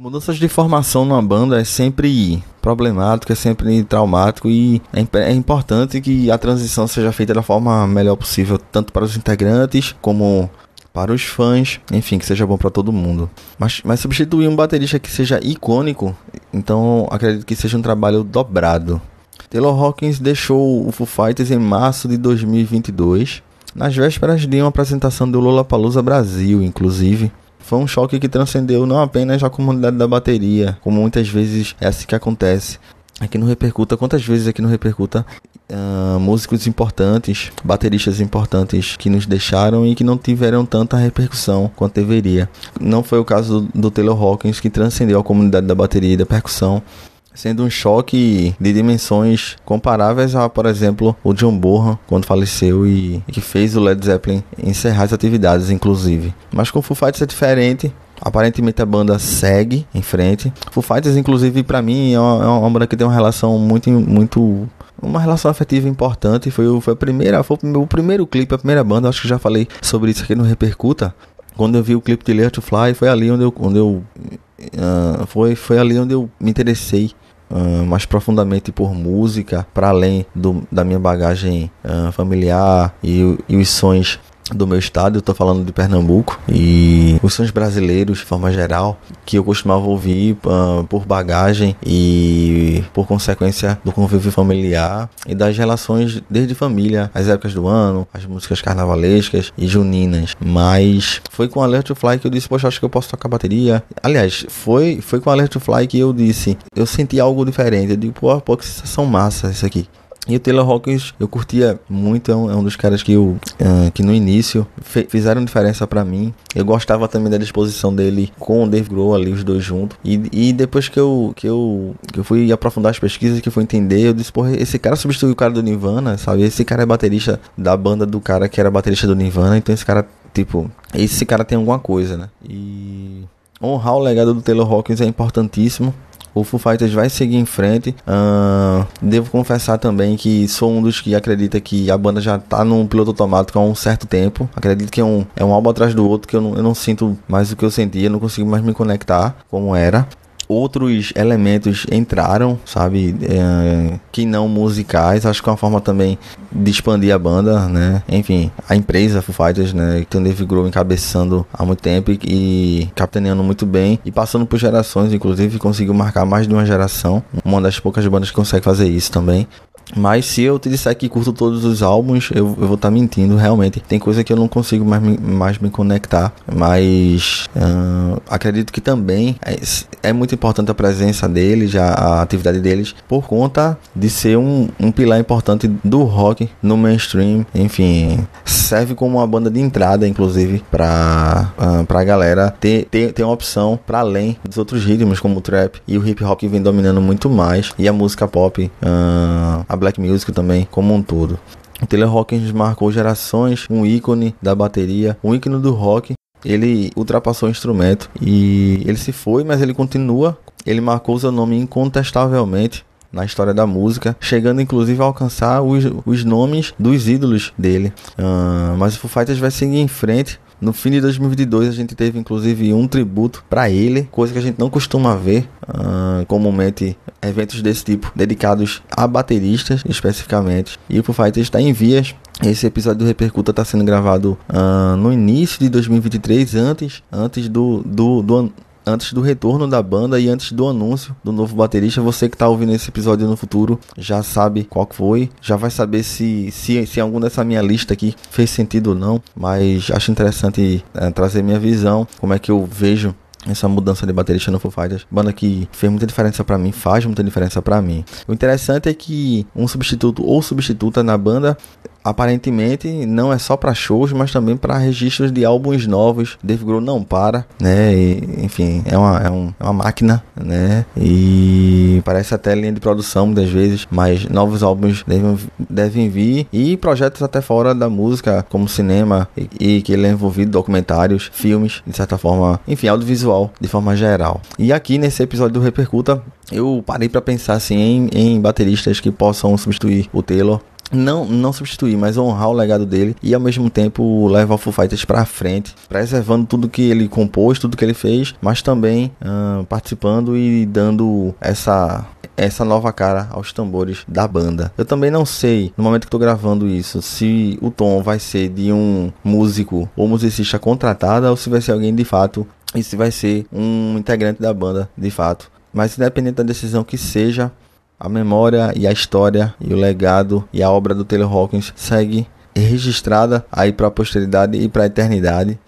Mudanças de formação numa banda é sempre problemático, é sempre traumático e é, é, importante que a transição seja feita da forma melhor possível, tanto para os integrantes como para os fãs, enfim, que seja bom para todo mundo. Mas, mas substituir um baterista que seja icônico, então acredito que seja um trabalho dobrado. Taylor Hawkins deixou o Foo Fighters em março de 2022, nas vésperas de uma apresentação do Lollapalooza Brasil, inclusive. Foi um choque que transcendeu não apenas a comunidade da bateria, como muitas vezes é assim que acontece. Aqui no Repercuta, quantas vezes aqui no Repercuta uh, músicos importantes, bateristas importantes que nos deixaram e que não tiveram tanta repercussão quanto deveria. Não foi o caso do, do Taylor Hawkins, que transcendeu a comunidade da bateria e da percussão sendo um choque de dimensões comparáveis a, por exemplo, o John Bonham, quando faleceu e, e que fez o Led Zeppelin encerrar as atividades, inclusive. Mas com Foo Fighters é diferente, Aparentemente a banda segue em frente. Foo Fighters, inclusive, para mim é uma, é uma, banda que tem uma relação muito, muito, uma relação afetiva importante. Foi, foi a primeira, foi o meu primeiro clipe, a primeira banda. Acho que já falei sobre isso aqui no Repercuta. Quando eu vi o clipe de Lear to Fly, foi ali onde eu, onde eu uh, foi, foi ali onde eu me interessei mais profundamente por música, para além do, da minha bagagem uh, familiar e, e os sonhos do meu estado, eu tô falando de Pernambuco, e os sons brasileiros, de forma geral, que eu costumava ouvir uh, por bagagem e por consequência do convívio familiar e das relações desde família, as épocas do ano, as músicas carnavalescas e juninas. Mas foi com Alert to Fly que eu disse, poxa, acho que eu posso tocar bateria. Aliás, foi, foi com Alert to Fly que eu disse, eu senti algo diferente. Eu digo, pô, pô, que sensação massa isso aqui. E o Taylor Hawkins eu curtia muito, é um, é um dos caras que eu uh, que no início fizeram diferença para mim. Eu gostava também da disposição dele com o Dave Grohl ali, os dois juntos. E, e depois que eu, que, eu, que eu fui aprofundar as pesquisas, que eu fui entender, eu disse, porra, esse cara substituiu o cara do Nirvana, sabe? Esse cara é baterista da banda do cara que era baterista do Nirvana, então esse cara, tipo, esse cara tem alguma coisa, né? E honrar o legado do Taylor Hawkins é importantíssimo o Foo Fighters vai seguir em frente. Uh, devo confessar também que sou um dos que acredita que a banda já tá num piloto automático há um certo tempo. Acredito que é um, é um álbum atrás do outro que eu não, eu não sinto mais o que eu sentia, não consigo mais me conectar como era outros elementos entraram, sabe? É, que não musicais. Acho que é uma forma também de expandir a banda, né? Enfim, a empresa Foo Fighters, né? Que tem o Dave Grohl encabeçando há muito tempo e, e capitaneando muito bem. E passando por gerações, inclusive, conseguiu marcar mais de uma geração. Uma das poucas bandas que consegue fazer isso também. Mas se eu te disser que curto todos os álbuns, eu, eu vou estar tá mentindo, realmente. Tem coisa que eu não consigo mais me, mais me conectar. Mas uh, acredito que também é, é, muito importante a presença deles, a, a, atividade deles, por conta de ser um, um pilar importante do rock no mainstream. Enfim, serve como uma banda de entrada, inclusive, para uh, pra galera ter, ter, ter uma opção para além dos outros ritmos, como o trap e o hip hop que vem dominando muito mais. E a música pop. A black music também como um todo. O Taylor Hawkins marcou gerações, um ícone da bateria, um ícone do rock. Ele ultrapassou o instrumento e ele se foi, mas ele continua. Ele marcou seu nome incontestavelmente na história da música, chegando inclusive a alcançar os, os nomes dos ídolos dele. Uh, mas o Foo Fighters vai seguir em frente no fim de 2022 a gente teve inclusive um tributo para ele, coisa que a gente não costuma ver uh, comumente eventos desse tipo dedicados a bateristas especificamente. E o Foo Fighters está em vias esse episódio do Repercuta está sendo gravado uh, no início de 2023, antes, antes do, do, do, antes do retorno da banda e antes do anúncio do novo baterista. Você que está ouvindo esse episódio no futuro já sabe qual foi, já vai saber se, se, se algum dessa minha lista aqui fez sentido ou não. Mas acho interessante é, trazer minha visão, como é que eu vejo essa mudança de baterista no Foo Fighters, banda que fez muita diferença para mim, faz muita diferença para mim. O interessante é que um substituto ou substituta na banda aparentemente não é só para shows, mas também para registros de álbuns novos. Dave Grohl não para, né? E, enfim, é uma, é, um, é, uma máquina, né? E parece até linha de produção muitas vezes, mas novos álbuns devem, devem vir e projetos até fora da música, como cinema e, e que ele é envolvido, documentários, filmes, de certa forma, enfim, audiovisual de forma geral. E aqui nesse episódio do Repercuta, eu parei para pensar assim em, em bateristas que possam substituir o Taylor não, não substituir, mas honrar o legado dele e ao mesmo tempo levar o Foo Fighters para frente, preservando tudo que ele compôs, tudo que ele fez, mas também participando e dando essa essa nova cara aos tambores da banda. Eu também não sei, no momento que estou gravando isso, se o tom vai ser de um músico ou musicista contratado ou se vai ser alguém de fato e se vai ser um integrante da banda de fato. Mas independente da decisão que seja, a memória e a história e o legado e a obra do Taylor Hawkins segue registrada aí para a posteridade e para a eternidade.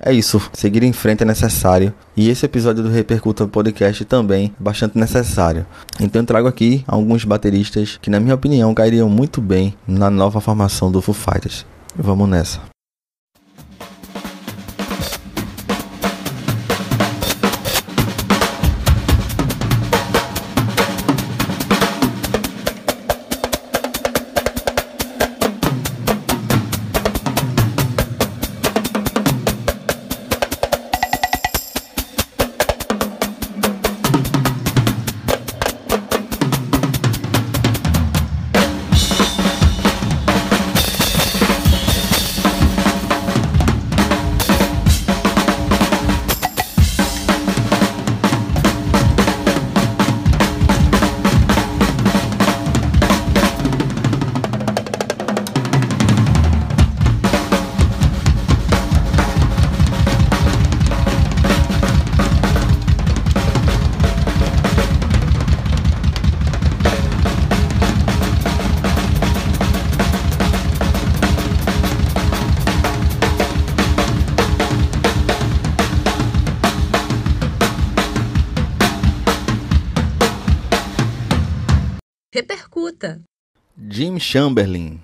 É isso, seguir em frente é necessário. E esse episódio do Repercuta Podcast também é bastante necessário. Então eu trago aqui alguns bateristas que, na minha opinião, cairiam muito bem na nova formação do Foo Fighters. Vamos nessa. Chamberlain.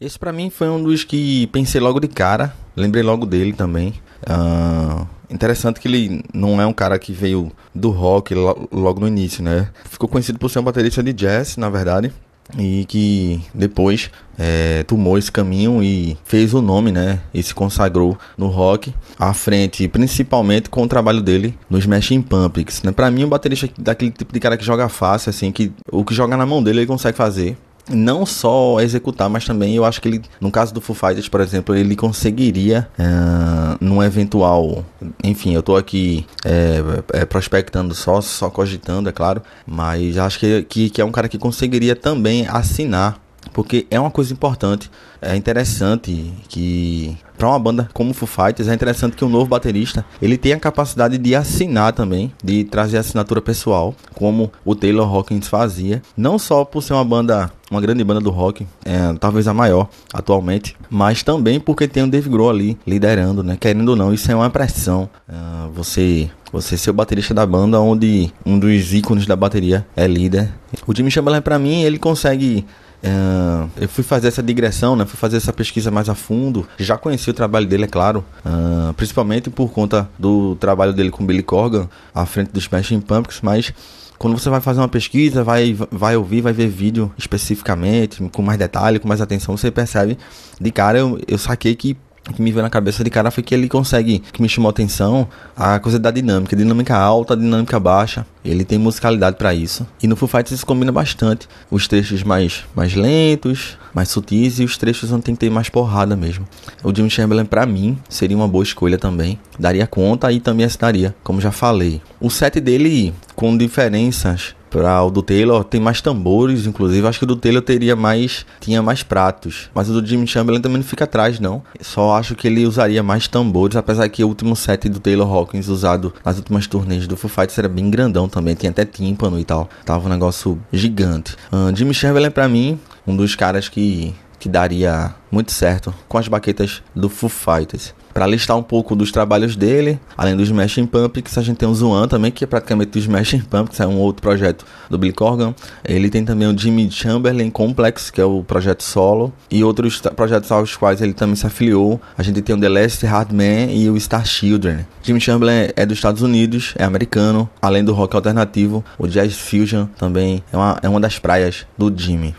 Esse para mim foi um dos que pensei logo de cara, lembrei logo dele também. Uh, interessante que ele não é um cara que veio do rock logo no início, né? Ficou conhecido por ser um baterista de jazz, na verdade e que depois é, tomou esse caminho e fez o nome, né? E se consagrou no rock à frente, principalmente com o trabalho dele nos Smashing Pumpkins, né? Para mim, o baterista daquele tipo de cara que joga fácil, assim, que o que joga na mão dele ele consegue fazer não só executar, mas também eu acho que ele, no caso do Foo Fighters, por exemplo, ele conseguiria, uh, num eventual. Enfim, eu tô aqui é, é, prospectando só, só cogitando, é claro, mas acho que, que, que é um cara que conseguiria também assinar porque é uma coisa importante, é interessante que para uma banda como Foo Fighters é interessante que um novo baterista ele tenha a capacidade de assinar também, de trazer assinatura pessoal, como o Taylor Hawkins fazia, não só por ser uma banda uma grande banda do rock, é, talvez a maior atualmente, mas também porque tem o Dave Grohl ali liderando, né? Querendo ou não, isso é uma pressão. É, você você ser o baterista da banda, onde um dos ícones da bateria é líder. O Jimmy Chamberlain, para mim, ele consegue Uh, eu fui fazer essa digressão, né? Fui fazer essa pesquisa mais a fundo. Já conheci o trabalho dele, é claro. Uh, principalmente por conta do trabalho dele com Billy Corgan à frente dos Smashing Pumpkins, mas quando você vai fazer uma pesquisa, vai, vai ouvir, vai ver vídeo especificamente, com mais detalhe, com mais atenção, você percebe de cara eu, eu saquei que o que me veio na cabeça de cara foi que ele consegue, que me chamou a atenção, a coisa da dinâmica, dinâmica alta, dinâmica baixa. Ele tem musicalidade para isso. E no Foo Fighters isso combina bastante. Os trechos mais, mais lentos, mais sutis e os trechos onde tem que ter mais porrada mesmo. O Jimmy Chamberlain para mim seria uma boa escolha também. Daria conta e também assinaria, como já falei. O set dele com diferenças para o do Taylor tem mais tambores, inclusive. Acho que o do Taylor teria mais. tinha mais pratos. Mas o do Jimmy Chamberlain também não fica atrás, não. Só acho que ele usaria mais tambores, apesar que o último set do Taylor Hawkins usado nas últimas turnês do Foo Fighters era bem grandão também. Tinha até tímpano e tal. Tava um negócio gigante. Uh, Jimmy Chamberlain, para mim, um dos caras que que daria muito certo com as baquetas do Foo Fighters. Para listar um pouco dos trabalhos dele, além dos Smashing Pumpkins, a gente tem o Zuan também, que é praticamente o Smashing Pumpkins, é um outro projeto do Billy Corgan. Ele tem também o Jimmy Chamberlain Complex, que é o projeto solo, e outros projetos aos quais ele também se afiliou. A gente tem o The Last Hard Man e o Star Children. Jimmy Chamberlain é dos Estados Unidos, é americano, além do rock alternativo, o Jazz Fusion também é uma, é uma das praias do Jimmy.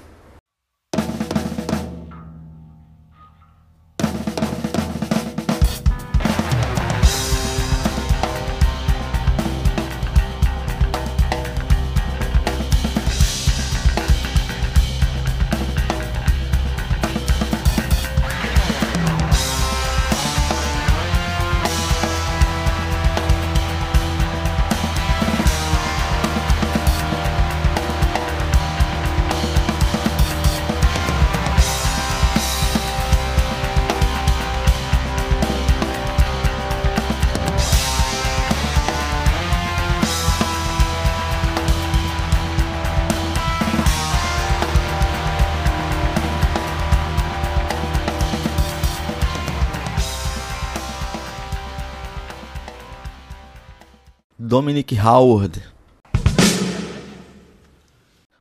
Dominic Howard.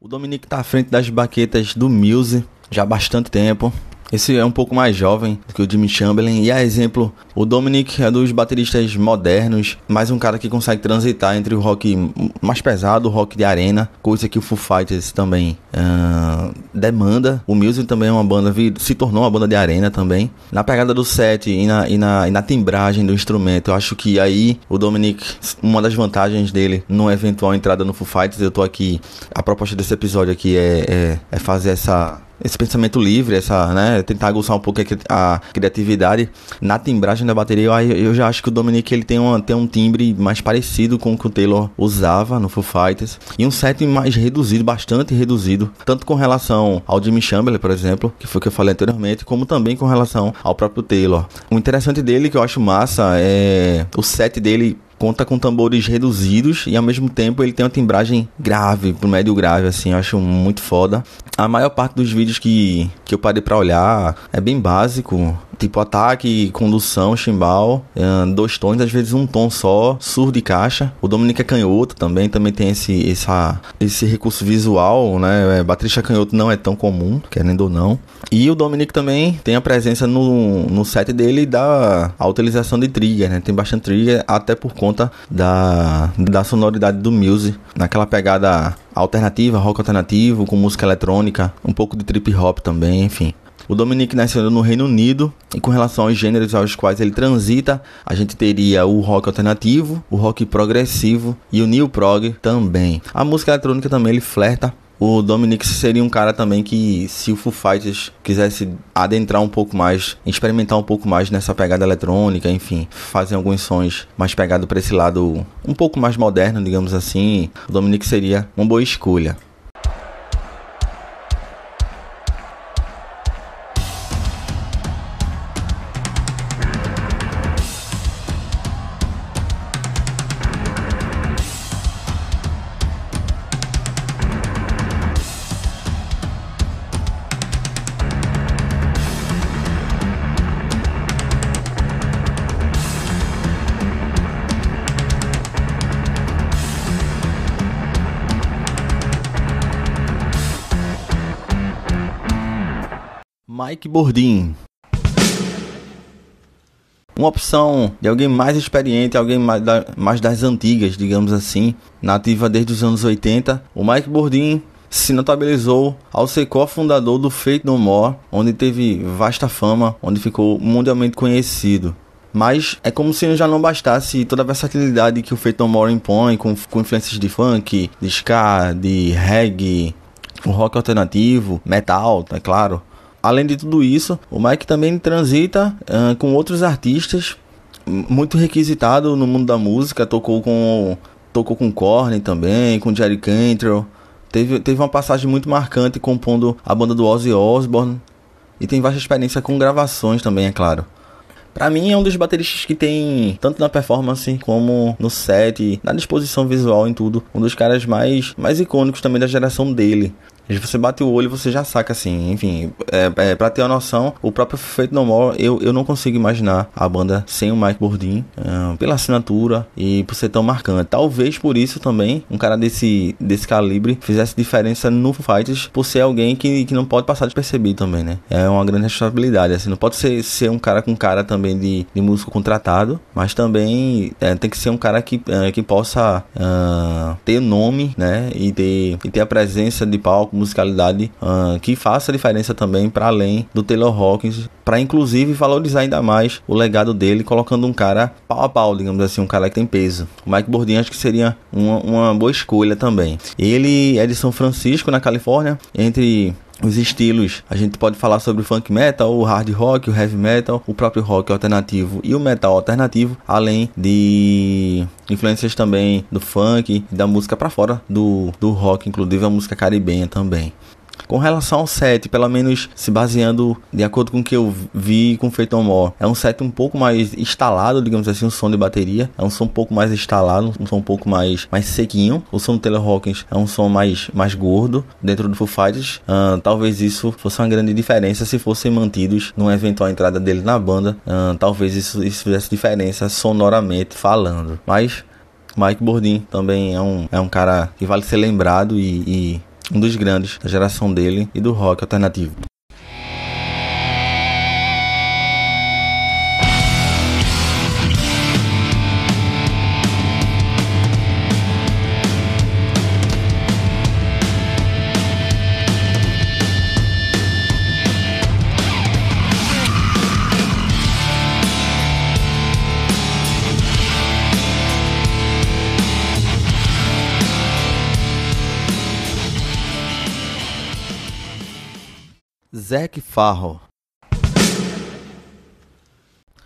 O Dominic tá à frente das baquetas do Muse já há bastante tempo. Esse é um pouco mais jovem do que o Jimmy Chamberlain. E a exemplo, o Dominic é dos bateristas modernos, mais um cara que consegue transitar entre o rock mais pesado, o rock de arena, coisa que o Foo Fighters também uh, demanda. O Music também é uma banda, se tornou uma banda de arena também. Na pegada do set e na, e na, e na timbragem do instrumento, eu acho que aí o Dominic, uma das vantagens dele numa eventual entrada no Foo Fighters, eu tô aqui, a proposta desse episódio aqui é, é, é fazer essa esse pensamento livre, essa, né, tentar aguçar um pouco a criatividade na timbragem da bateria, eu, eu já acho que o Dominic ele tem, uma, tem um timbre mais parecido com o que o Taylor usava no Foo Fighters e um set mais reduzido, bastante reduzido, tanto com relação ao Jimmy Chamberlain, por exemplo, que foi o que eu falei anteriormente, como também com relação ao próprio Taylor. O interessante dele que eu acho massa é o set dele conta com tambores reduzidos e ao mesmo tempo ele tem uma timbragem grave, pro médio grave, assim, eu acho muito foda. A maior parte dos vídeos que, que eu parei para olhar é bem básico, tipo ataque, condução, chimbal, dois tons, às vezes um tom só, surdo e caixa. O Dominic é canhoto também, também tem esse, essa, esse recurso visual, né? É, baterista canhoto não é tão comum, querendo ou não. E o Dominic também tem a presença no, no set dele da a utilização de trigger, né? Tem bastante trigger, até por conta da, da sonoridade do Muse, naquela pegada alternativa, rock alternativo, com música eletrônica, um pouco de trip hop também, enfim. O Dominic nasceu no Reino Unido e com relação aos gêneros aos quais ele transita, a gente teria o rock alternativo, o rock progressivo e o new prog também. A música eletrônica também ele flerta o Dominic seria um cara também que, se o Foo Fighters quisesse adentrar um pouco mais, experimentar um pouco mais nessa pegada eletrônica, enfim, fazer alguns sons mais pegados para esse lado um pouco mais moderno, digamos assim, o Dominic seria uma boa escolha. Mike Bordin. Uma opção de alguém mais experiente, alguém mais, da, mais das antigas, digamos assim, nativa desde os anos 80. O Mike Bordin se notabilizou ao ser cofundador do Fate No More, onde teve vasta fama, onde ficou mundialmente conhecido. Mas é como se já não bastasse toda a versatilidade que o Fate No More impõe, com, com influências de funk, de ska, de reggae, rock alternativo, metal, é claro. Além de tudo isso, o Mike também transita uh, com outros artistas muito requisitado no mundo da música, tocou com tocou com Korn também, com Jerry Cantrell. Teve, teve uma passagem muito marcante compondo a banda do Ozzy Osbourne e tem vasta experiência com gravações também, é claro. Para mim é um dos bateristas que tem tanto na performance como no set, na disposição visual em tudo, um dos caras mais mais icônicos também da geração dele. Você bate o olho e você já saca assim. Enfim, é, é, pra ter uma noção, o próprio Fate No More, eu, eu não consigo imaginar a banda sem o Mike Bordin, uh, pela assinatura e por ser tão marcante. Talvez por isso também um cara desse, desse calibre fizesse diferença no Fighters, por ser alguém que, que não pode passar despercebido também, né? É uma grande responsabilidade. Assim, não pode ser, ser um cara com cara também de, de músico contratado, mas também é, tem que ser um cara que, é, que possa ter nome, né? E ter, e ter a presença de palco musicalidade uh, que faça diferença também para além do Taylor Hawkins, para inclusive valorizar ainda mais o legado dele, colocando um cara pau a pau, digamos assim, um cara que tem peso. O Mike Bordin acho que seria uma, uma boa escolha também. Ele é de São Francisco, na Califórnia, entre os estilos. A gente pode falar sobre o funk metal, o hard rock, o heavy metal, o próprio rock alternativo e o metal alternativo, além de influências também do funk e da música para fora do, do rock, inclusive a música caribenha também. Com relação ao set, pelo menos se baseando de acordo com o que eu vi com Feito More, é um set um pouco mais instalado, digamos assim, um som de bateria. É um som um pouco mais instalado, um som um pouco mais, mais sequinho. O som do Taylor Hawkins é um som mais, mais gordo dentro do Foo Fighters. Uh, talvez isso fosse uma grande diferença se fossem mantidos numa eventual entrada dele na banda. Uh, talvez isso, isso fizesse diferença sonoramente falando. Mas Mike Bordin também é um, é um cara que vale ser lembrado e, e um dos grandes da geração dele e do rock alternativo. Zac Farro.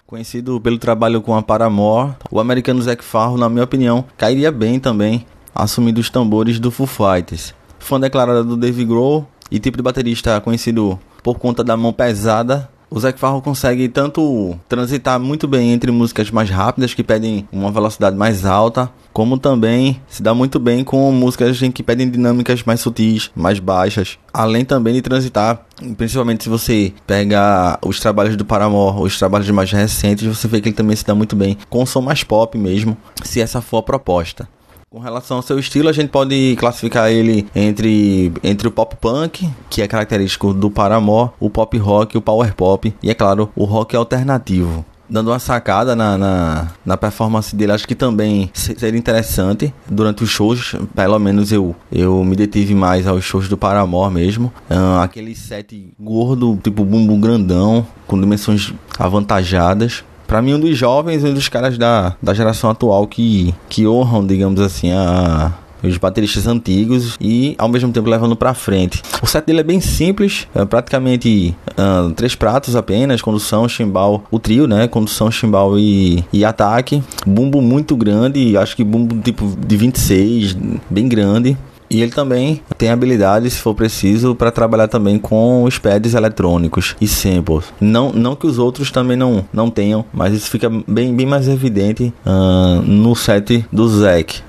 Conhecido pelo trabalho com a Paramore, o americano Zac Farro, na minha opinião, cairia bem também assumindo os tambores do Foo Fighters. Fã declarado do Dave Grohl e tipo de baterista conhecido por conta da mão pesada o Zac Farro consegue tanto transitar muito bem entre músicas mais rápidas que pedem uma velocidade mais alta, como também se dá muito bem com músicas que pedem dinâmicas mais sutis, mais baixas. Além também de transitar, principalmente se você pega os trabalhos do Paramore, os trabalhos mais recentes, você vê que ele também se dá muito bem com som mais pop mesmo, se essa for a proposta. Com relação ao seu estilo, a gente pode classificar ele entre, entre o pop punk, que é característico do Paramore, o pop rock, o power pop e, é claro, o rock alternativo dando uma sacada na, na, na, performance dele, acho que também seria interessante durante os shows, pelo menos eu, eu me detive mais aos shows do Paramore mesmo. Uh, aquele set gordo, tipo bumbum grandão, com dimensões avantajadas para mim um dos jovens, um dos caras da, da geração atual que, que honram, digamos assim, a, os bateristas antigos e ao mesmo tempo levando para frente. O set dele é bem simples, é praticamente uh, três pratos apenas, condução, chimbal, o trio, né? Condução, chimbal e, e ataque. Bumbo muito grande, acho que bumbo tipo de 26, bem grande. E ele também tem habilidade, se for preciso, para trabalhar também com os pads eletrônicos e samples. Não, não que os outros também não, não tenham, mas isso fica bem, bem mais evidente uh, no set do Zack.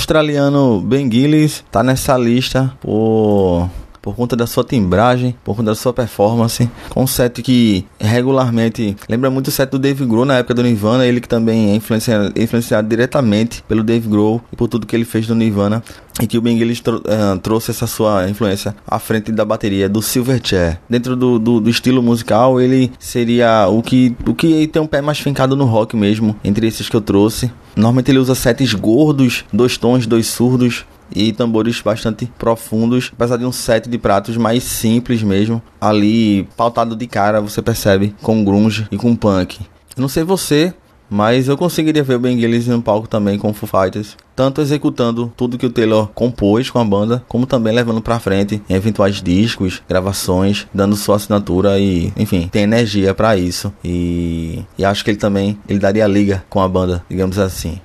Australiano Ben Gillis está nessa lista por por conta da sua timbragem, por conta da sua performance, um set que regularmente lembra muito o set do Dave Grohl na época do Nirvana, ele que também é influenciado, influenciado diretamente pelo Dave Grohl e por tudo que ele fez no Nirvana, e que o Ben Gillis uh, trouxe essa sua influência à frente da bateria do Silverchair. Dentro do, do, do, estilo musical, ele seria o que, o que tem um pé mais fincado no rock mesmo, entre esses que eu trouxe. Normalmente ele usa sets gordos, dois tons, dois surdos, e tambores bastante profundos, apesar de um set de pratos mais simples mesmo, ali pautado de cara, você percebe com grunge e com punk. não sei você, mas eu conseguiria ver o Ben Gillis no palco também com Foo Fighters, tanto executando tudo que o Taylor compôs com a banda, como também levando para frente em eventuais discos, gravações, dando sua assinatura e, enfim, tem energia para isso. E, e acho que ele também ele daria liga com a banda, digamos assim.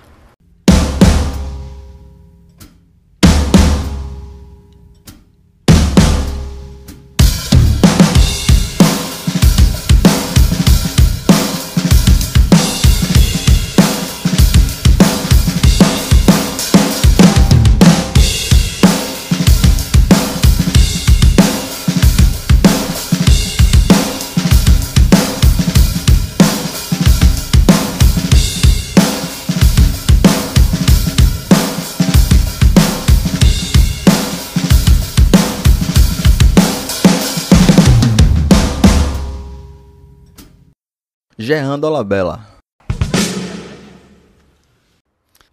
Jean Dolabella.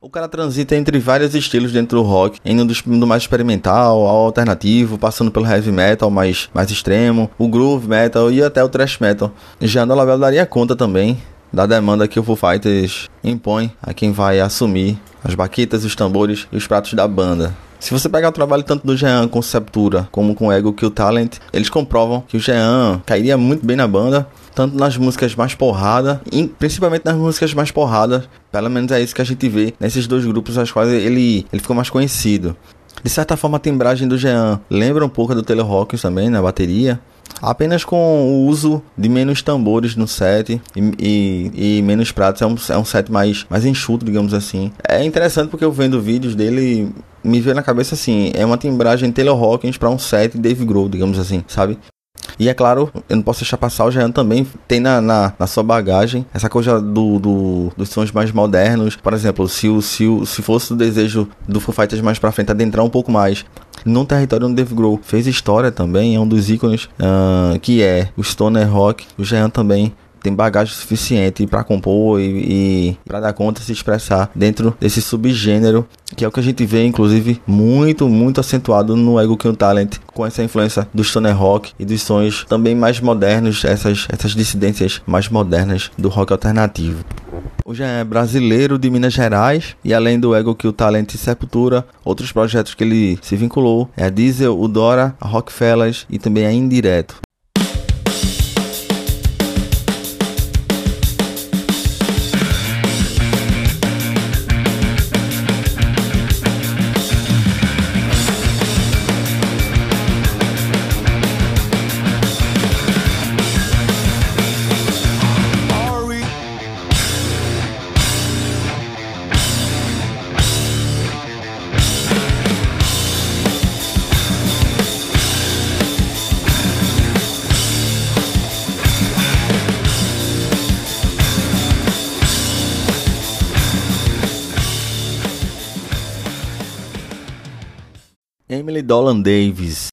O cara transita entre vários estilos dentro do rock, indo do, mais experimental ao alternativo, passando pelo heavy metal mais, mais extremo, o groove metal e até o thrash metal. Já no Label daria conta também da demanda que o Foo Fighters impõe a quem vai assumir as baquetas, os tambores e os pratos da banda. Se você pegar o trabalho tanto do Jean com Septura como com Ego Kill Talent, eles comprovam que o Jean cairia muito bem na banda, tanto nas músicas mais porrada, e principalmente nas músicas mais porradas. Pelo menos é isso que a gente vê nesses dois grupos aos quais ele, ele ficou mais conhecido. De certa forma, a timbragem do Jean lembra um pouco do Taylor Hawkins também na bateria, apenas com o uso de menos tambores no set e, e, e menos pratos. É um, é um set mais, mais enxuto, digamos assim. É interessante porque eu vendo vídeos dele me veio na cabeça assim, é uma timbragem Taylor Hawkins para um set Dave Grohl, digamos assim, sabe? E é claro, eu não posso deixar passar, o Jean também tem na, na, na sua bagagem essa coisa do, do, dos sons mais modernos. Por exemplo, se, o, se, o, se fosse o desejo do Foo Fighters mais pra frente adentrar um pouco mais no território onde Dave Grohl fez história também, é um dos ícones uh, que é o Stoner Rock. O Jean também tem bagagem suficiente para compor e, e para dar conta se expressar dentro desse subgênero que é o que a gente vê inclusive muito muito acentuado no Ego Kill Talent com essa influência do stoner rock e dos sons também mais modernos essas essas dissidências mais modernas do rock alternativo Hoje é brasileiro de Minas Gerais e além do Ego Kill Talent e Sepultura, outros projetos que ele se vinculou é a Diesel, o Dora, a Rockfellas e também a Indireto. Dolan Davis.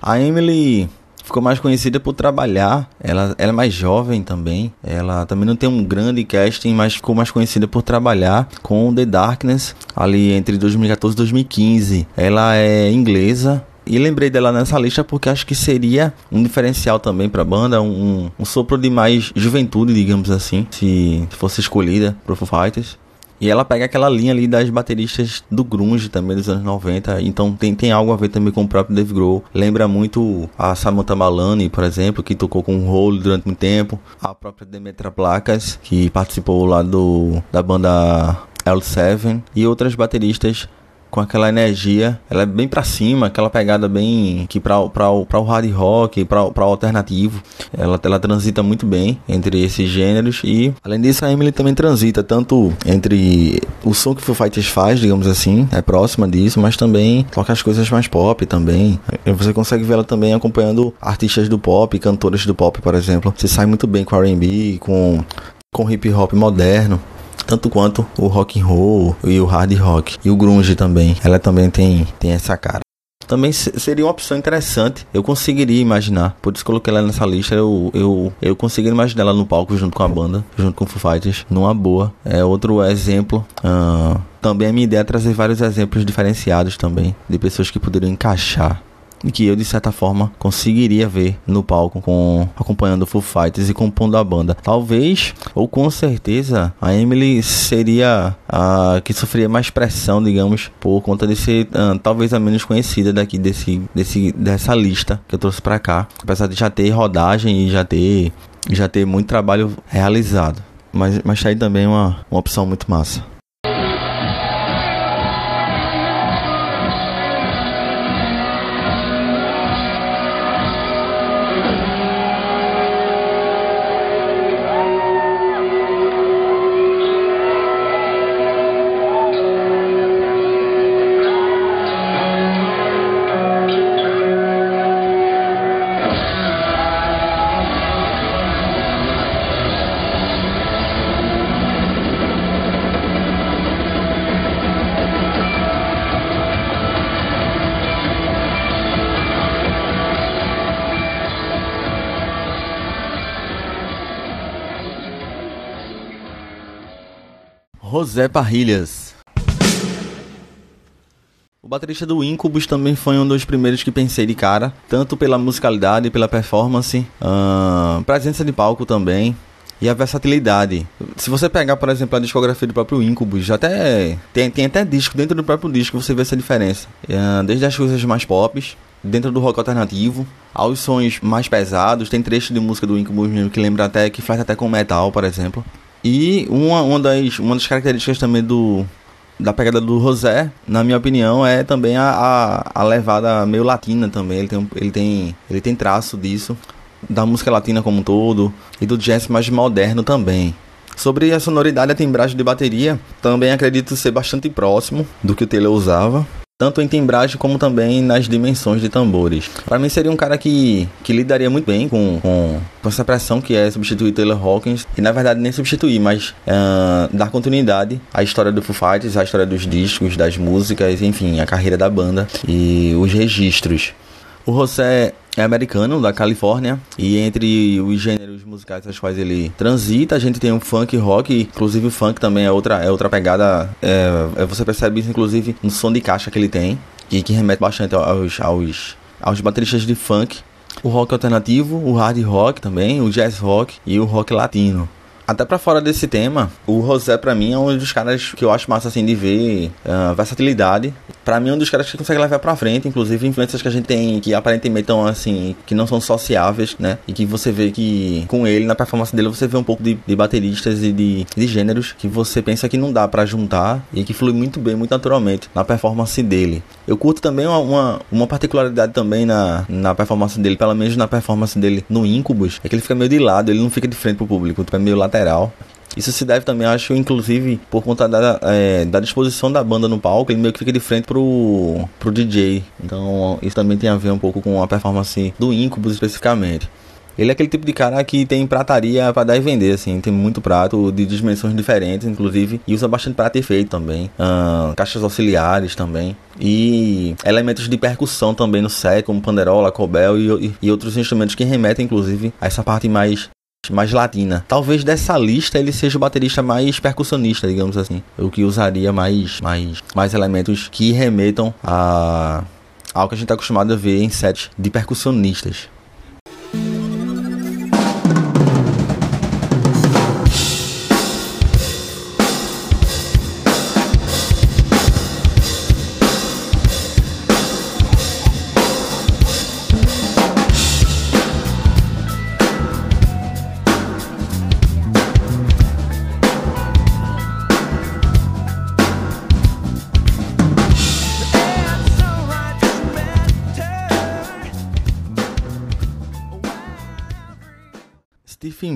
A Emily ficou mais conhecida por trabalhar. Ela, ela é mais jovem também. Ela também não tem um grande casting, mas ficou mais conhecida por trabalhar com The Darkness ali entre 2014 e 2015. Ela é inglesa. E lembrei dela nessa lista porque acho que seria um diferencial também para a banda, um, um, sopro de mais juventude, digamos assim, se fosse escolhida pro Foo Fighters. E ela pega aquela linha ali das bateristas do grunge também dos anos 90, então tem, tem algo a ver também com o próprio Dave Grohl. Lembra muito a Samantha Malani, por exemplo, que tocou com o Hole durante muito tempo, a própria Demetra Placas, que participou lá do da banda L7 e outras bateristas com aquela energia, ela é bem para cima, aquela pegada bem que para o hard rock, para o alternativo, ela ela transita muito bem entre esses gêneros e além disso a Emily também transita tanto entre o som que o Foo Fighters faz, digamos assim, é próxima disso, mas também toca as coisas mais pop também. Você consegue ver ela também acompanhando artistas do pop, cantores do pop, por exemplo. Você sai muito bem com R&B, com com hip hop moderno tanto quanto o rock and roll e o hard rock e o grunge também. Ela também tem tem essa cara. Também seria uma opção interessante. Eu conseguiria imaginar. Por isso coloquei ela nessa lista. Eu, eu, eu conseguiria imaginar ela no palco junto com a banda, junto com o Foo Fighters, numa boa. É outro exemplo. Uh, também a minha ideia é trazer vários exemplos diferenciados também de pessoas que poderiam encaixar que eu de certa forma conseguiria ver no palco com acompanhando Foo Fighters e compondo a banda. Talvez ou com certeza a Emily seria a que sofreria mais pressão, digamos, por conta de ser uh, talvez a menos conhecida daqui desse, desse dessa lista que eu trouxe para cá, apesar de já ter rodagem e já ter já ter muito trabalho realizado. Mas, mas tá aí também uma, uma opção muito massa. José Parrilhas. O baterista do Incubus também foi um dos primeiros que pensei de cara, tanto pela musicalidade, pela performance, uh, presença de palco também e a versatilidade. Se você pegar, por exemplo, a discografia do próprio Incubus, até tem, tem até disco dentro do próprio disco, você vê essa diferença. Desde as coisas mais pop, dentro do rock alternativo, aos sons mais pesados, tem trecho de música do Incubus mesmo que lembra até que faz até com metal, por exemplo. E uma, uma, das, uma das características também do da pegada do José, na minha opinião, é também a, a, a levada meio latina também. Ele tem, ele, tem, ele tem traço disso, da música latina como um todo, e do jazz mais moderno também. Sobre a sonoridade e a timbragem de bateria, também acredito ser bastante próximo do que o Taylor usava tanto em timbragem como também nas dimensões de tambores. Para mim seria um cara que, que lidaria muito bem com, com, com, essa pressão que é substituir Taylor Hawkins e na verdade nem substituir, mas uh, dar continuidade à história do Foo Fighters, à história dos discos, das músicas, enfim, a carreira da banda e os registros. O José é americano, da Califórnia, e entre os gêneros musicais aos quais ele transita, a gente tem o funk rock, inclusive o funk também é outra, é outra pegada, é, é, você percebe isso inclusive no som de caixa que ele tem, que, que remete bastante aos, aos, aos bateristas de funk. O rock alternativo, o hard rock também, o jazz rock e o rock latino. Até para fora desse tema, o José para mim é um dos caras que eu acho massa assim de ver uh, versatilidade. Para mim é um dos caras que consegue levar para frente, inclusive influências que a gente tem que aparentemente estão assim, que não são sociáveis, né? E que você vê que com ele na performance dele você vê um pouco de, de bateristas e de, de gêneros que você pensa que não dá para juntar e que flui muito bem, muito naturalmente na performance dele. Eu curto também uma, uma, uma, particularidade também na, na performance dele, pelo menos na performance dele no Incubus, é que ele fica meio de lado, ele não fica de frente pro público, tipo, é meio lateral. Isso se deve também, acho, inclusive, por conta da, é, da disposição da banda no palco, ele meio que fica de frente pro, pro DJ. Então, isso também tem a ver um pouco com a performance do Incubus especificamente. Ele é aquele tipo de cara que tem prataria para dar e vender, assim. Tem muito prato de dimensões diferentes, inclusive. E usa bastante prato efeito também. Caixas auxiliares também. E elementos de percussão também no set, como panderola, cobel e, e, e outros instrumentos que remetem, inclusive, a essa parte mais mais latina. Talvez dessa lista ele seja o baterista mais percussionista, digamos assim. O que usaria mais, mais, mais elementos que remetam a ao que a gente está acostumado a ver em sets de percussionistas.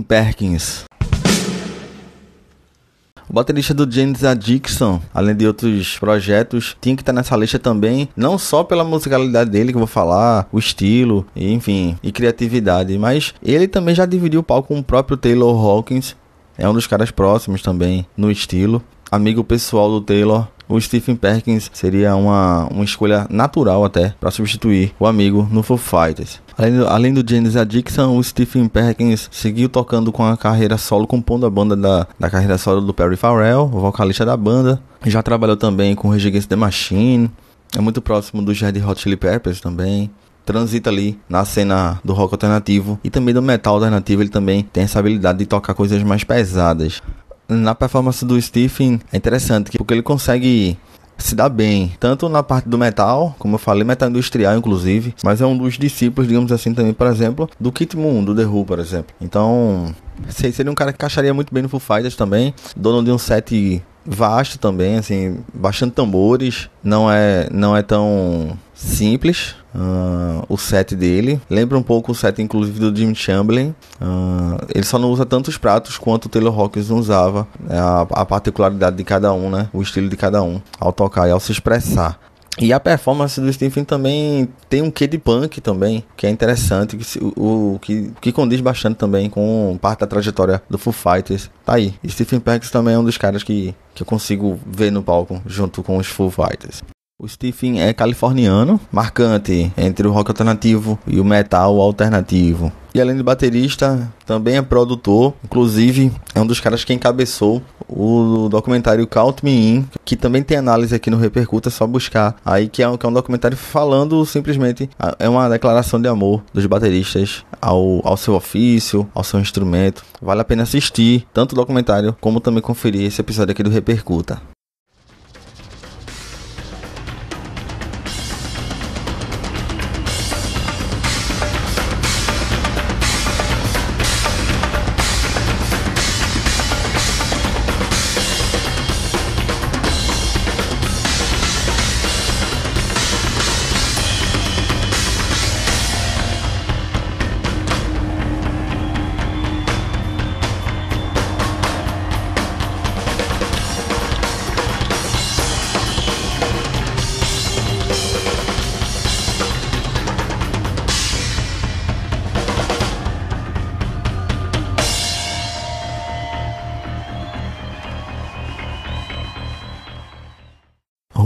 Perkins. O baterista do James Addiction, além de outros projetos, tinha que estar nessa lista também, não só pela musicalidade dele, que eu vou falar, o estilo, enfim, e criatividade, mas ele também já dividiu o palco com o próprio Taylor Hawkins, é um dos caras próximos também no estilo, amigo pessoal do Taylor. O Stephen Perkins seria uma, uma escolha natural até para substituir o amigo no Foo Fighters. Além do, além do James Addiction, o Stephen Perkins seguiu tocando com a carreira solo, compondo a banda da, da carreira solo do Perry Farrell, o vocalista da banda. Já trabalhou também com o Against the Machine, é muito próximo do Red Hot Chili Peppers também transita ali na cena do rock alternativo e também do metal alternativo. Ele também tem essa habilidade de tocar coisas mais pesadas. Na performance do Stephen é interessante porque ele consegue se dá bem, tanto na parte do metal, como eu falei, metal industrial inclusive, mas é um dos discípulos, digamos assim, também, por exemplo, do Kit Moon, do The Who, por exemplo. Então, seria um cara que encaixaria muito bem no Foo Fighters também, dono de um set vasto também, assim, bastante tambores, não é, não é tão simples, Uh, o set dele. Lembra um pouco o set, inclusive, do Jim Chamberlain. Uh, ele só não usa tantos pratos quanto o Taylor Hawkins usava. É a, a, particularidade de cada um, né? O estilo de cada um ao tocar e ao se expressar. E a performance do Stephen também tem um quê de punk também, que é interessante, que, o, que, que condiz bastante também com parte da trajetória do Foo Fighters. Tá aí. Stephen Perkins também é um dos caras que, que eu consigo ver no palco junto com os Foo Fighters. O Stephen é californiano, marcante entre o rock alternativo e o metal alternativo. e além de baterista, também é produtor. Inclusive, é um dos caras que encabeçou o documentário Count Me In, que também tem análise aqui no Repercuta, é só buscar aí, que é, um, que é um documentário falando simplesmente, é uma declaração de amor dos bateristas ao, ao seu ofício, ao seu instrumento. Vale a pena assistir tanto o documentário como também conferir esse episódio aqui do Repercuta.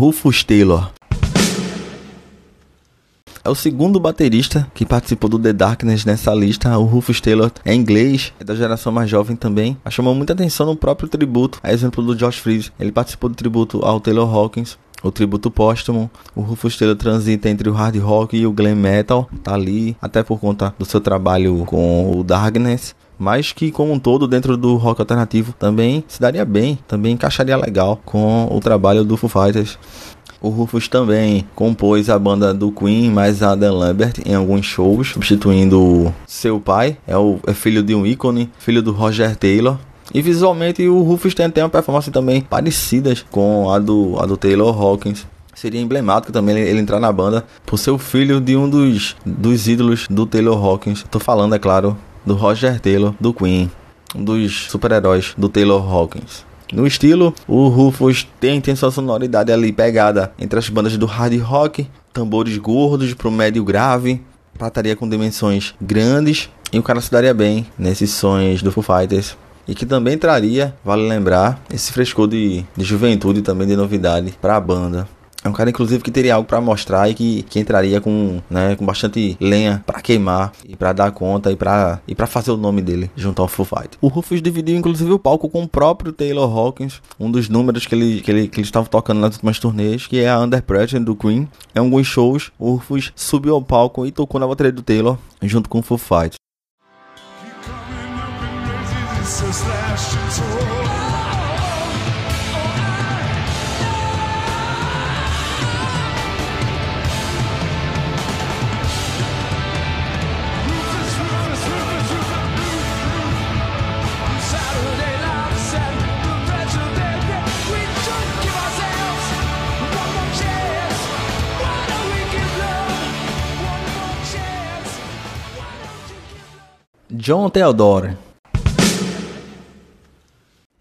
Rufus Taylor. É o segundo baterista que participou do The Darkness nessa lista. O Rufus Taylor é inglês, é da geração mais jovem também. Mas chamou muita atenção no próprio tributo, a exemplo do Josh Freeze. Ele participou do tributo ao Taylor Hawkins, o tributo póstumo. O Rufus Taylor transita entre o hard rock e o glam metal, tá ali, até por conta do seu trabalho com o Darkness mas que como um todo dentro do rock alternativo também se daria bem, também encaixaria legal com o trabalho do Foo Fighters. O Rufus também compôs a banda do Queen, mais Adam Lambert, em alguns shows, substituindo seu pai. É, o, é filho de um ícone, filho do Roger Taylor. E visualmente o Rufus tem, tem uma performance também parecidas com a do, a do Taylor Hawkins. Seria emblemático também ele, ele entrar na banda por ser o filho de um dos, dos ídolos do Taylor Hawkins. Tô falando, é claro, do Roger Taylor, do Queen, um dos super-heróis do Taylor Hawkins. No estilo, o Rufus tem, tem sua sonoridade ali pegada entre as bandas do hard rock, tambores gordos pro médio grave, prataria com dimensões grandes, e o cara se daria bem nesses sons do Foo Fighters. E que também traria, vale lembrar, esse frescor de, de juventude e também de novidade para a banda. É um cara, inclusive, que teria algo para mostrar e que, que entraria com, né, com bastante lenha para queimar e para dar conta e para e para fazer o nome dele junto ao Foo Fight. O Rufus dividiu, inclusive, o palco com o próprio Taylor Hawkins, um dos números que ele que ele que ele estava tocando nas últimas turnês, que é a Under Pressure do Queen. Em alguns shows, o Rufus subiu ao palco e tocou na bateria do Taylor junto com o Foo Fight. John Theodore.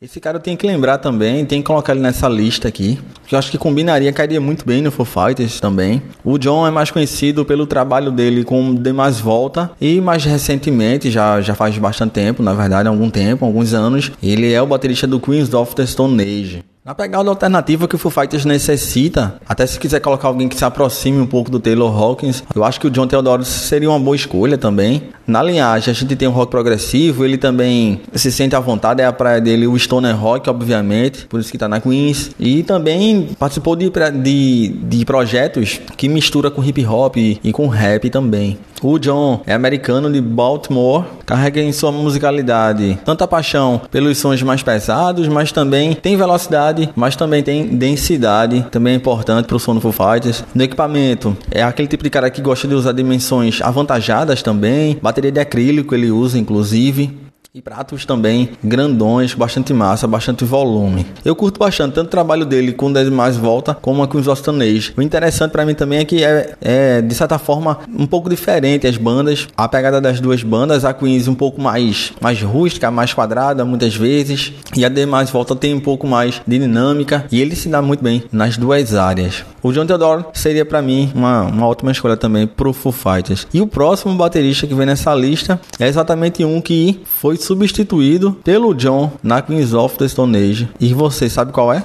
Esse cara eu tenho que lembrar também, tem que colocar ele nessa lista aqui, que eu acho que combinaria, cairia muito bem no Foo Fighters também. O John é mais conhecido pelo trabalho dele com The Mais Volta e mais recentemente, já, já faz bastante tempo, na verdade, algum tempo, alguns anos, ele é o baterista do Queens of the Stone Age. Na pegada alternativa que o Foo Fighters necessita, até se quiser colocar alguém que se aproxime um pouco do Taylor Hawkins, eu acho que o John Theodore seria uma boa escolha também. Na linhagem, a gente tem o rock progressivo, ele também se sente à vontade, é a praia dele, o stoner rock, obviamente, por isso que tá na Queens. E também participou de, de, de projetos que mistura com hip hop e, e com rap também. O John é americano de Baltimore, carrega em sua musicalidade tanta paixão pelos sons mais pesados, mas também tem velocidade, mas também tem densidade, também é importante para o som do Foo Fighters. No equipamento, é aquele tipo de cara que gosta de usar dimensões avantajadas também, bateria de acrílico ele usa inclusive. E pratos também grandões, bastante massa, bastante volume. Eu curto bastante tanto o trabalho dele com 10 mais volta como com os Ostanage. O interessante para mim também é que é, é, de certa forma um pouco diferente as bandas. A pegada das duas bandas, a Queens um pouco mais mais rústica, mais quadrada muitas vezes, e a de mais volta tem um pouco mais de dinâmica e ele se dá muito bem nas duas áreas. O John Theodore seria para mim uma, uma ótima escolha também pro Foo Fighters. E o próximo baterista que vem nessa lista é exatamente um que foi substituído pelo John na Queens of the Stone Age. E você sabe qual é?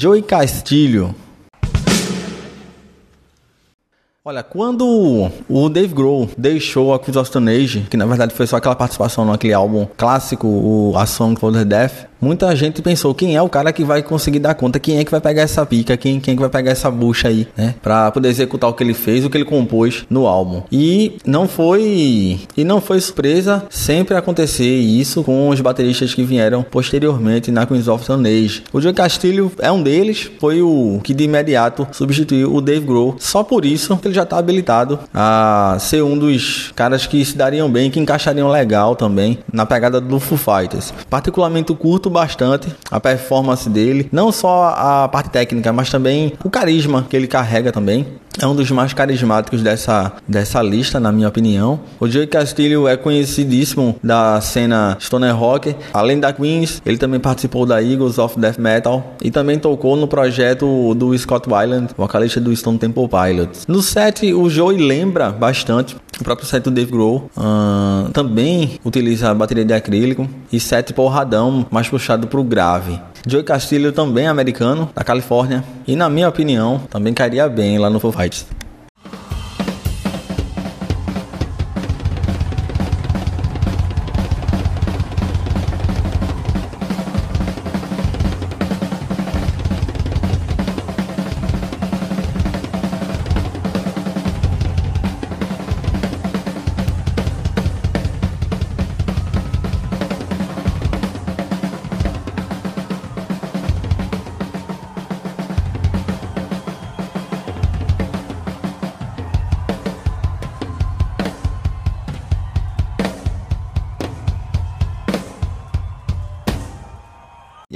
Joey Castilho Olha, quando o Dave Grohl deixou a Queens of Stone Age, que na verdade foi só aquela participação naquele álbum clássico, o A Song for the Death, Muita gente pensou quem é o cara que vai conseguir dar conta, quem é que vai pegar essa pica, quem, quem é que vai pegar essa bucha aí, né? Pra poder executar o que ele fez, o que ele compôs no álbum. E não foi. E não foi surpresa sempre acontecer isso com os bateristas que vieram posteriormente na Queens of Stone Age. O Joe Castilho é um deles, foi o que de imediato substituiu o Dave Grohl. Só por isso ele já tá habilitado a ser um dos caras que se dariam bem, que encaixariam legal também na pegada do Foo Fighters. Particularmente o curto curto bastante a performance dele, não só a parte técnica, mas também o carisma que ele carrega também. É um dos mais carismáticos dessa, dessa lista, na minha opinião. O Joey Castillo é conhecidíssimo da cena stoner rock. Além da Queens, ele também participou da Eagles of Death Metal e também tocou no projeto do Scott Weiland, vocalista do Stone Temple Pilots. No set, o Joey lembra bastante o próprio set do Dave Grohl. Uh, também utiliza bateria de acrílico e set porradão, mais puxado pro grave. Joey Castillo também é americano, da Califórnia, e na minha opinião, também cairia bem lá no Foo Fighters.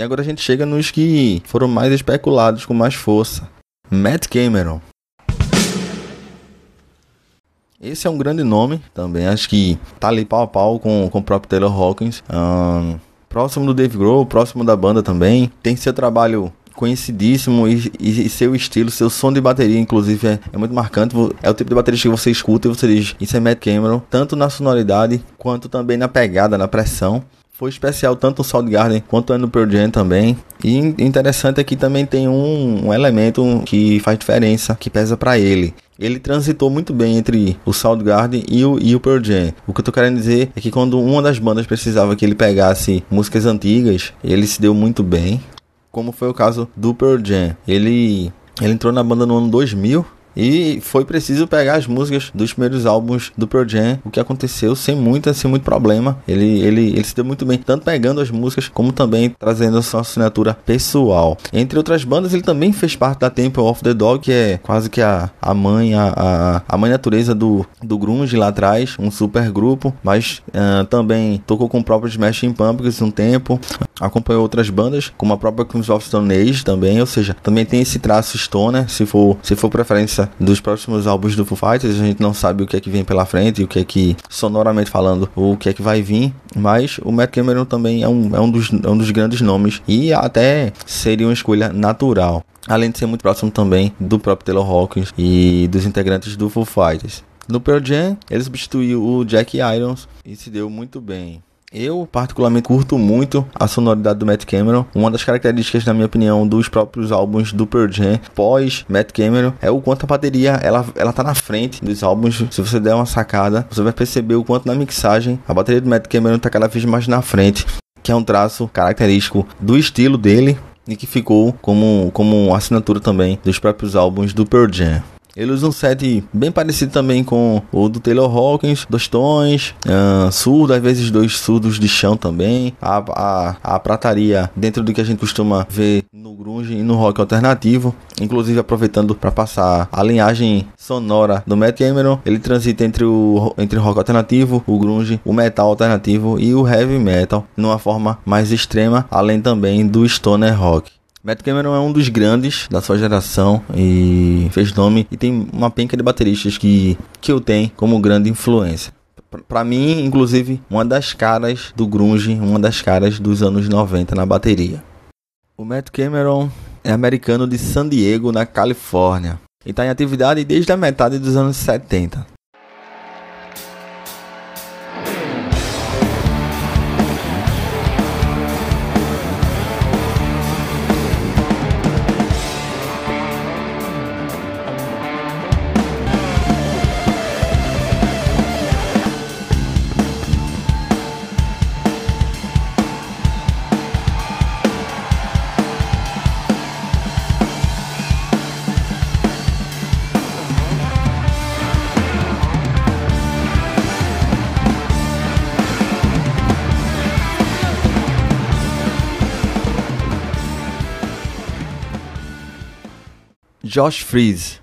E agora a gente chega nos que foram mais especulados com mais força. Matt Cameron. Esse é um grande nome também, acho que tá ali pau a pau com, com o próprio Taylor Hawkins. Um, próximo do Dave Grohl, próximo da banda também. Tem seu trabalho conhecidíssimo e, e, seu estilo, seu som de bateria, inclusive, é, é, muito marcante. É o tipo de bateria que você escuta e você diz: Isso é Matt Cameron, tanto na sonoridade quanto também na pegada, na pressão foi especial tanto no Soundgarden quanto no Pearl Jam também. E interessante é que também tem um, um elemento que faz diferença, que pesa para ele. Ele transitou muito bem entre o Soundgarden e o, e o Pearl Jam. O que eu tô querendo dizer é que quando uma das bandas precisava que ele pegasse músicas antigas, ele se deu muito bem. Como foi o caso do Pearl Jam. Ele, ele entrou na banda no ano 2000 e foi preciso pegar as músicas dos primeiros álbuns do Pearl Jam, o que aconteceu sem muito, sem muito problema. Ele, ele, ele se deu muito bem, tanto pegando as músicas, como também trazendo a sua assinatura pessoal. Entre outras bandas, ele também fez parte da Temple of the Dog, que é quase que a, a mãe, a, a, mãe natureza do, do grunge lá atrás, um super grupo, mas uh, também tocou com o próprio Smashing Pumpkins um tempo, acompanhou outras bandas, como a própria Queens of Stone Age também, ou seja, também tem esse traço stoner, se for, se for preferência dos próximos álbuns do Foo Fighters. A gente não sabe o que é que vem pela frente, o que é que, sonoramente falando, o que é que vai vir. Mas o Matt Cameron também é um, é um, dos, é um dos grandes nomes e até seria uma escolha natural. Além de ser muito próximo também do próprio Taylor Hawkins e dos integrantes do Foo Fighters. No Pearl Jam, ele substituiu o Jack Irons e se deu muito bem. Eu, particularmente, curto muito a sonoridade do Matt Cameron. Uma das características, na minha opinião, dos próprios álbuns do Pearl Jam pós Matt Cameron é o quanto a bateria ela, ela tá na frente dos álbuns. Se você der uma sacada, você vai perceber o quanto na mixagem a bateria do Matt Cameron tá cada vez mais na frente, que é um traço característico do estilo dele e que ficou como, como assinatura também dos próprios álbuns do Pearl Jam. Ele usa um set bem parecido também com o do Taylor Hawkins, dois tons, uh, surdo, às vezes dois surdos de chão também. A, a, a prataria dentro do que a gente costuma ver no grunge e no rock alternativo. Inclusive aproveitando para passar a linhagem sonora do Matt Cameron, ele transita entre o, entre o rock alternativo, o grunge, o metal alternativo e o heavy metal, numa forma mais extrema, além também do stoner rock. Matt Cameron é um dos grandes da sua geração e fez nome e tem uma penca de bateristas que, que eu tenho como grande influência. Para mim, inclusive, uma das caras do grunge, uma das caras dos anos 90 na bateria. O Matt Cameron é americano de San Diego, na Califórnia, e está em atividade desde a metade dos anos 70. Josh Freeze.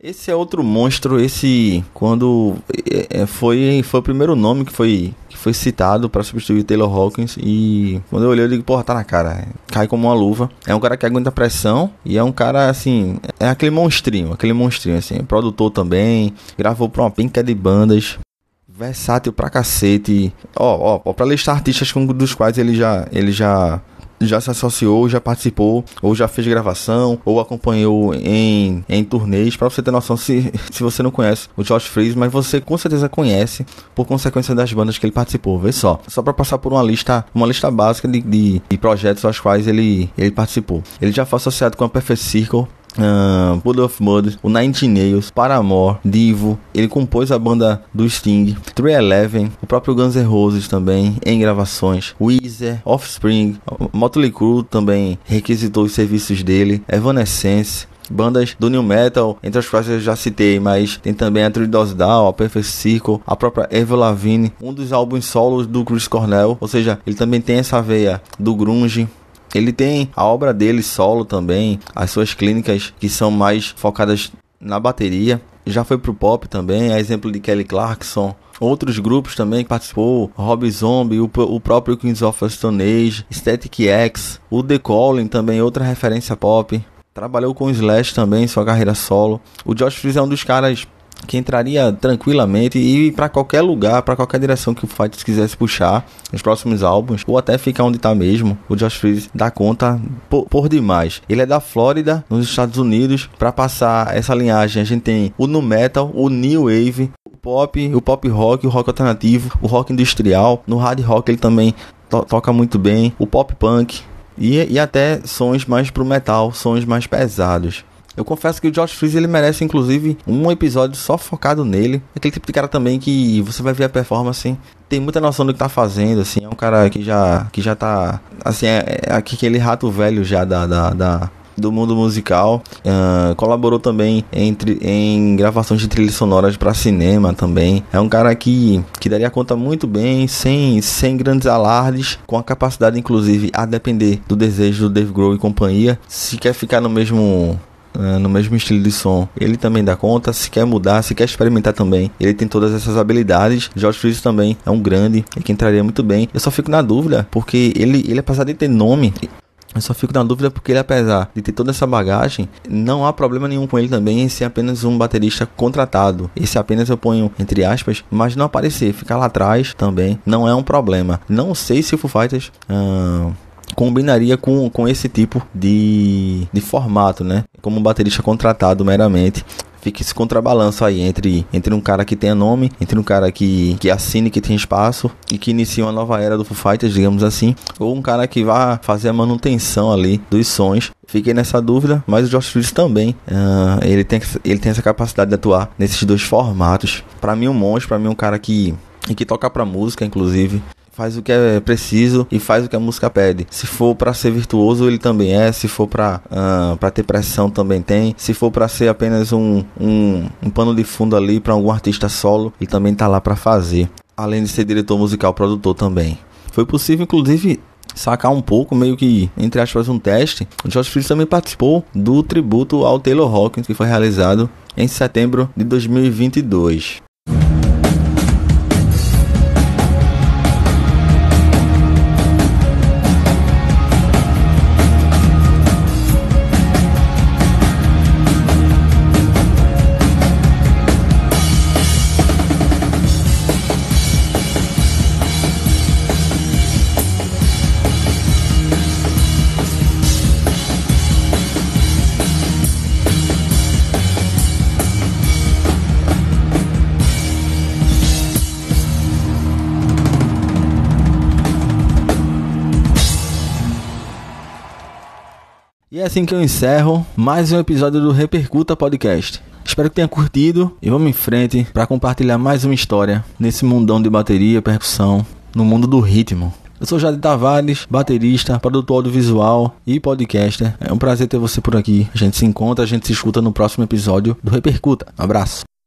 Esse é outro monstro, esse quando é, é, foi foi o primeiro nome que foi que foi citado para substituir Taylor Hawkins e quando eu olhei eu digo, porra, tá na cara, cai como uma luva. É um cara que aguenta pressão e é um cara assim, é aquele monstrinho, aquele monstrinho assim, produtor também, gravou para uma pinca de bandas, versátil pra cacete. Ó, ó, pra listar artistas dos quais ele já ele já já se associou, já participou, ou já fez gravação, ou acompanhou em, em turnês, para você ter noção se, se você não conhece o Josh Freeze, mas você com certeza conhece por consequência das bandas que ele participou. Vê só, só para passar por uma lista, uma lista básica de, de, de projetos aos quais ele, ele participou. Ele já foi associado com a Perfect Circle, uh, Blood of Mud, o Nine Nails, Paramore, Divo. Ele compôs a banda do Sting, 311, o próprio Guns N' Roses também em gravações, Weezer, Offspring, Motley Crue também requisitou os serviços dele, Evanescence, bandas do New Metal, entre as quais eu já citei, mas tem também a Tridos Down, a Perfect Circle, a própria Eva Lavigne, um dos álbuns solos do Chris Cornell, ou seja, ele também tem essa veia do grunge, ele tem a obra dele solo também, as suas clínicas que são mais focadas na bateria. Já foi pro pop também, a exemplo de Kelly Clarkson. Outros grupos também que participou, Rob Zombie, o, o próprio Kings of Stone Age, Static X, o The Calling também, outra referência pop. Trabalhou com o Slash também em sua carreira solo. O Josh Freeze é um dos caras que entraria tranquilamente e para qualquer lugar, para qualquer direção que o Fighters quisesse puxar nos próximos álbuns, ou até ficar onde tá mesmo. O Josh Freeze dá conta por, por demais. Ele é da Flórida, nos Estados Unidos. Para passar essa linhagem, a gente tem o nu metal, o new wave, o pop, o pop rock, o rock alternativo, o rock industrial. No hard rock ele também to toca muito bem, o pop punk. E, e até sons mais pro metal, sons mais pesados. Eu confesso que o Josh Freeze ele merece inclusive um episódio só focado nele. Aquele tipo de cara também que você vai ver a performance, tem muita noção do que tá fazendo, assim, é um cara que já que já tá assim, é, é aquele rato velho já da, da, da do mundo musical. Uh, colaborou também entre, em gravações de trilhas sonoras para cinema também. É um cara que, que daria conta muito bem, sem, sem grandes alardes, com a capacidade, inclusive, a depender do desejo do Dave Grohl e companhia. Se quer ficar no mesmo no mesmo estilo de som, ele também dá conta. Se quer mudar, se quer experimentar também, ele tem todas essas habilidades. George Freeze também é um grande e que entraria muito bem. Eu só fico na dúvida, porque ele, ele apesar de ter nome, eu só fico na dúvida porque ele, apesar de ter toda essa bagagem, não há problema nenhum com ele também em ser apenas um baterista contratado. Esse apenas eu ponho entre aspas, mas não aparecer, ficar lá atrás também não é um problema. Não sei se o Foo Fighters. Uh combinaria com, com esse tipo de, de formato, né? Como um baterista contratado meramente fica esse contrabalanço aí entre, entre um cara que tenha nome, entre um cara que, que assine, que tem espaço e que inicia uma nova era do Foo Fighters, digamos assim, ou um cara que vá fazer a manutenção ali dos sons. Fiquei nessa dúvida, mas o Josh Freeze também, uh, ele, tem, ele tem essa capacidade de atuar nesses dois formatos. Para mim, um monstro, para mim, um cara que que toca pra música, inclusive faz o que é preciso e faz o que a música pede. Se for para ser virtuoso, ele também é. Se for para uh, para ter pressão, também tem. Se for para ser apenas um, um, um pano de fundo ali para algum artista solo, ele também tá lá para fazer. Além de ser diretor musical, produtor também. Foi possível, inclusive, sacar um pouco, meio que, entre aspas, um teste. O Josh Freeze também participou do tributo ao Taylor Hawkins, que foi realizado em setembro de 2022. E é assim que eu encerro mais um episódio do Repercuta Podcast. Espero que tenha curtido e vamos em frente para compartilhar mais uma história nesse mundão de bateria, percussão, no mundo do ritmo. Eu sou Jade Tavares, baterista, produtor audiovisual e podcaster. É um prazer ter você por aqui. A gente se encontra, a gente se escuta no próximo episódio do Repercuta. Um abraço.